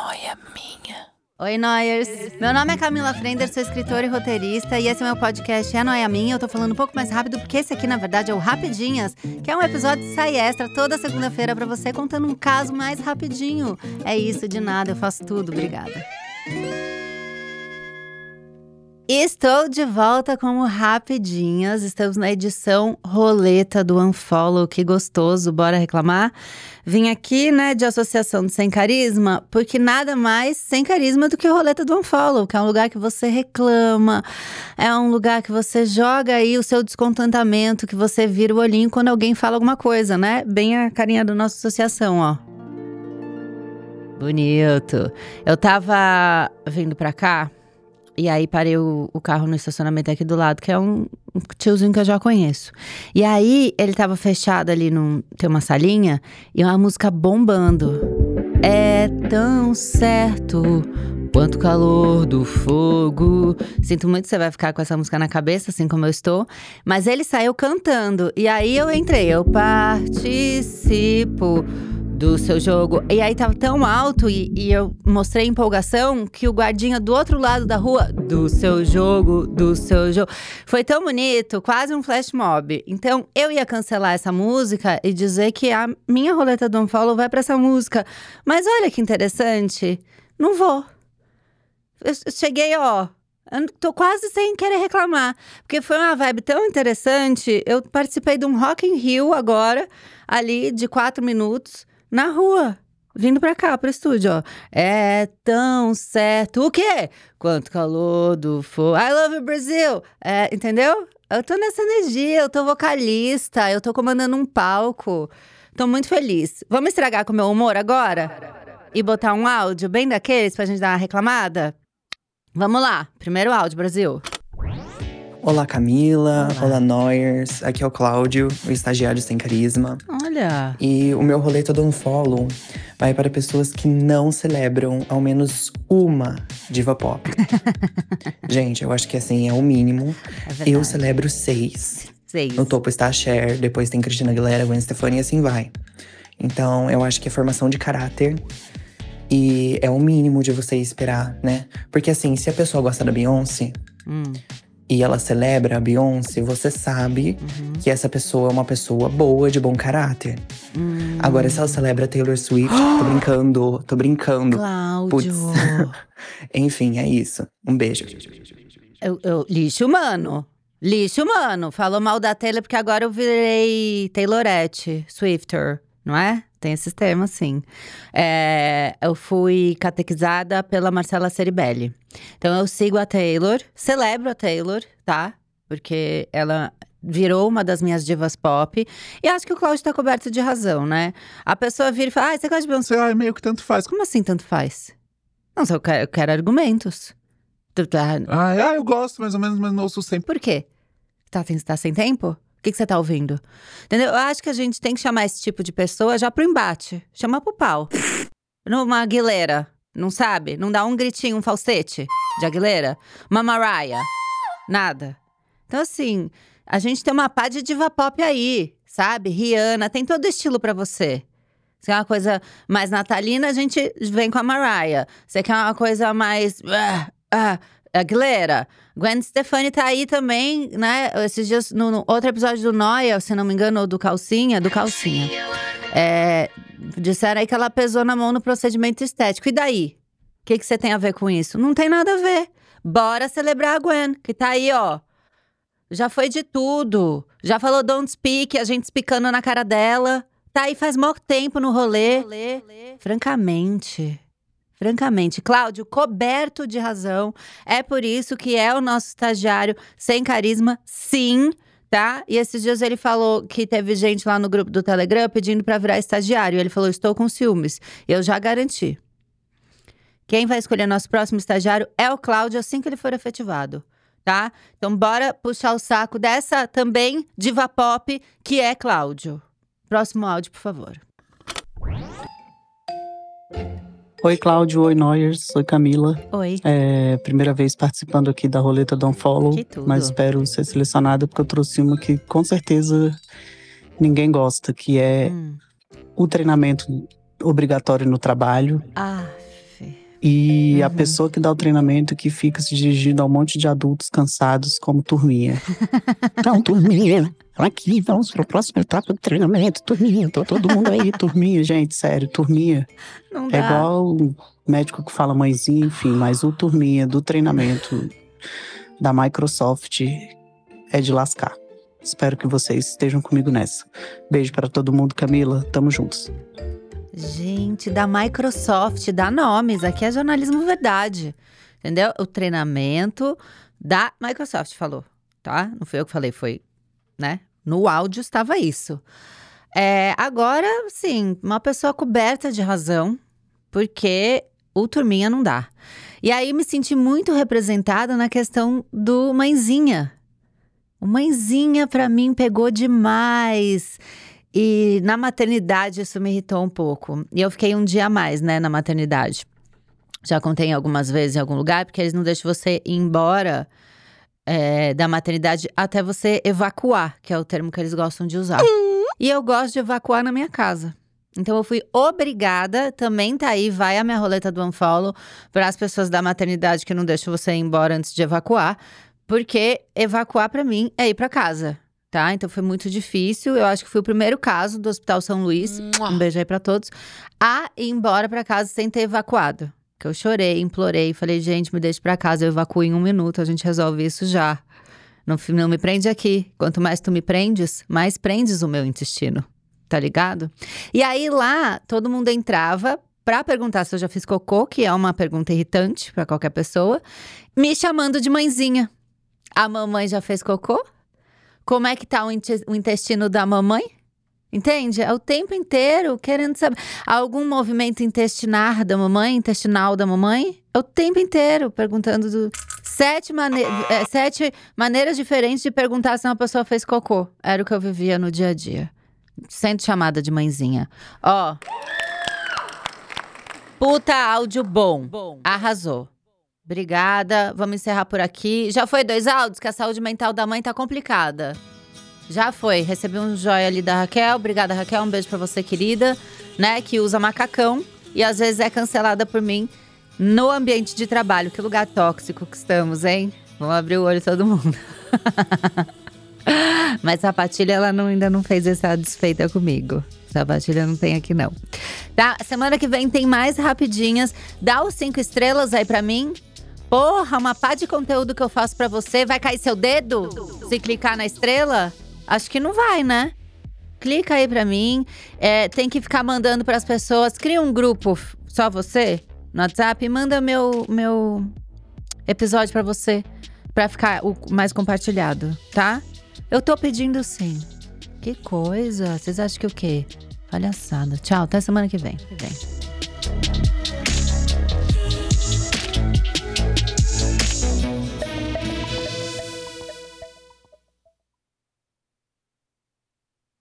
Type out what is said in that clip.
noia minha. Oi, Noyers! Meu nome é Camila Frender, sou escritora e roteirista, e esse é meu podcast É Noia Minha. Eu tô falando um pouco mais rápido, porque esse aqui, na verdade, é o Rapidinhas, que é um episódio de sai extra toda segunda-feira para você, contando um caso mais rapidinho. É isso, de nada, eu faço tudo. Obrigada. Estou de volta com o Rapidinhas. Estamos na edição roleta do Unfollow. Que gostoso, bora reclamar? Vim aqui, né, de associação de Sem Carisma, porque nada mais sem carisma do que o roleta do Unfollow, que é um lugar que você reclama, é um lugar que você joga aí o seu descontentamento, que você vira o olhinho quando alguém fala alguma coisa, né? Bem a carinha da nossa associação, ó. Bonito. Eu tava vindo pra cá e aí parei o, o, carro no estacionamento aqui do lado, que é um, tiozinho que eu já conheço. E aí ele tava fechado ali num. Tem uma salinha e uma música bombando. É tão certo quanto calor do fogo. Sinto muito que você vai ficar com essa música na cabeça, assim como eu estou. Mas ele saiu cantando. E aí eu entrei, eu participo do seu jogo. E aí tava tão alto e, e, eu mostrei empolgação que o guardinha do outro lado da rua, do seu jogo, do seu jogo, foi tão bonito, quase um flash mob. Então eu ia cancelar essa música e dizer que a minha roleta do Unfollow vai para essa música. Mas olha que interessante, não vou. Eu cheguei, ó, eu tô quase sem querer reclamar, porque foi uma vibe tão interessante. Eu participei de um Rock in Rio agora, ali de quatro minutos na rua. Vindo pra cá, pro estúdio, ó. É tão certo. O quê? Quanto calor do fogo. I love you, Brasil. É, entendeu? Eu tô nessa energia, eu tô vocalista, eu tô comandando um palco. Tô muito feliz. Vamos estragar com o meu humor agora? E botar um áudio bem daqueles pra gente dar uma reclamada? Vamos lá. Primeiro áudio, Brasil. Olá, Camila. Olá, Olá Noyers. Aqui é o Cláudio, o estagiário sem carisma. Olha! E o meu roleta do Unfollow vai para pessoas que não celebram ao menos uma diva pop. Gente, eu acho que assim é o mínimo. É eu celebro seis. Seis. No topo está a Cher, depois tem Cristina Aguilera, Gwen Stefani e assim vai. Então, eu acho que é formação de caráter. E é o mínimo de você esperar, né? Porque assim, se a pessoa gosta da Beyoncé, hum e ela celebra a Beyoncé, você sabe uhum. que essa pessoa é uma pessoa boa, de bom caráter. Uhum. Agora, se ela celebra Taylor Swift, tô brincando, tô brincando. Cláudio. Enfim, é isso. Um beijo. Eu, eu, lixo humano. Lixo humano. Falou mal da Taylor porque agora eu virei Taylorette, Swifter, não é? Tem esses termos, sim. É, eu fui catequizada pela Marcela Ceribelli. Então eu sigo a Taylor, celebro a Taylor, tá? Porque ela virou uma das minhas divas pop. E acho que o Cláudio tá coberto de razão, né? A pessoa vira e fala: Ah, você gosta de Beyoncé? Ah, meio que tanto faz. Como assim tanto faz? Não, eu quero, eu quero argumentos. Tá ah, é, ah, eu gosto mais ou menos, mas não ouço sempre. Por quê? Tá, tá sem tempo? O que, você tá ouvindo? Entendeu? Eu acho que a gente tem que chamar esse tipo de pessoa já pro embate. Chamar pro pau. Numa Aguilera, não sabe? Não dá um gritinho, um falsete de Aguilera? Uma Mariah. Nada. Então, assim, a gente tem uma pá de diva pop aí, sabe? Rihanna, tem todo estilo para você. Se é uma coisa mais natalina, a gente vem com a Mariah. Você quer uma coisa mais. Ah, ah, Aguilera. Gwen Stefani tá aí também, né? Esses dias, no, no, outro episódio do Noia, se não me engano, ou do Calcinha, do Calcinha. É, disseram aí que ela pesou na mão no procedimento estético. E daí? O que, que você tem a ver com isso? Não tem nada a ver. Bora celebrar a Gwen, que tá aí, ó. Já foi de tudo. Já falou don't speak, a gente explicando na cara dela. Tá aí faz maior tempo no rolê. rolê. Francamente. Francamente, Cláudio, coberto de razão. É por isso que é o nosso estagiário sem carisma, sim tá? E esses dias ele falou que teve gente lá no grupo do Telegram pedindo para virar estagiário. Ele falou: "Estou com ciúmes". Eu já garanti. Quem vai escolher nosso próximo estagiário é o Cláudio assim que ele for efetivado, tá? Então bora puxar o saco dessa também diva pop que é Cláudio. Próximo áudio, por favor. Oi, Cláudio. Oi, Noyers. Oi, Camila. Oi. É, primeira vez participando aqui da roleta Don't Follow. Que tudo. Mas espero ser selecionada porque eu trouxe uma que com certeza ninguém gosta, que é hum. o treinamento obrigatório no trabalho. Ah, E a Uhum. pessoa que dá o treinamento que fica se dirigindo a um monte de adultos cansados como turminha. então, turminha, aqui vamos para a próxima etapa do treinamento. Turminha, tô todo mundo aí, turminha, gente, sério, turminha. Não É dá. igual o médico que fala mãezinha, enfim, mas o turminha do treinamento da Microsoft é de lascar. Espero que vocês estejam comigo nessa. Beijo para todo mundo, Camila. Tamo juntos. Gente, da Microsoft, dá nomes. Aqui é jornalismo verdade. Entendeu? O treinamento da Microsoft falou, tá? Não foi eu que falei, foi, né? No áudio estava isso. É, agora, sim, uma pessoa coberta de razão, porque o turminha não dá. E aí me senti muito representada na questão do mãezinha. O mãezinha pra mim pegou demais. E na maternidade isso me irritou um pouco. E eu fiquei um dia a mais, né, na maternidade. Já contei algumas vezes em algum lugar, porque eles não deixam você ir embora é, da maternidade até você evacuar, que é o termo que eles gostam de usar. E eu gosto de evacuar na minha casa. Então eu fui obrigada, também tá aí, vai a minha roleta do unfollow para as pessoas da maternidade que não deixam você ir embora antes de evacuar, porque evacuar para mim é ir para casa, tá? Então foi muito difícil. Eu acho que fui o primeiro caso do Hospital São Luís, um beijo aí para todos, a ir embora para casa sem ter evacuado. Que eu chorei, implorei, falei, gente, me deixe para casa, eu evacuo em um minuto, a gente resolve isso já. Não, não me prende aqui. Quanto mais tu me prendes, mais prendes o meu intestino. Tá ligado? E aí lá, todo mundo entrava pra perguntar se eu já fiz cocô, que é uma pergunta irritante pra qualquer pessoa, me chamando de mãezinha. A mamãe já fez cocô? Como é que tá o intestino da mamãe? Entende? É o tempo inteiro querendo saber. Algum movimento intestinar da mamãe, intestinal da mamãe? É o tempo inteiro perguntando do. Sete, mane... é, sete maneiras diferentes de perguntar se uma pessoa fez cocô. Era o que eu vivia no dia a dia. Sendo chamada de mãezinha. Ó. Puta áudio bom. Arrasou. Obrigada. Vamos encerrar por aqui. Já foi dois áudios que a saúde mental da mãe tá complicada. Já foi. Recebi um joia ali da Raquel. Obrigada, Raquel. Um beijo pra você, querida. Né? Que usa macacão e às vezes é cancelada por mim no ambiente de trabalho. Que lugar tóxico que estamos, hein? Vamos abrir o olho todo mundo. Mas Sapatilha, ela não- ainda não fez essa desfeita comigo. Sapatilha não tem aqui, não. Tá? Semana que vem tem mais rapidinhas. Dá os cinco estrelas aí pra mim. Porra, uma pá de conteúdo que eu faço pra você. Vai cair seu dedo? Se clicar na estrela? Acho que não vai, né? Clica aí pra mim. É, tem que ficar mandando pras pessoas. Cria um grupo, só você, no WhatsApp. Manda meu, meu episódio pra você. Pra ficar o mais compartilhado, tá? Eu tô pedindo sim. Que coisa. Vocês acham que o quê? Palhaçada. Tchau, até semana que vem. Que vem.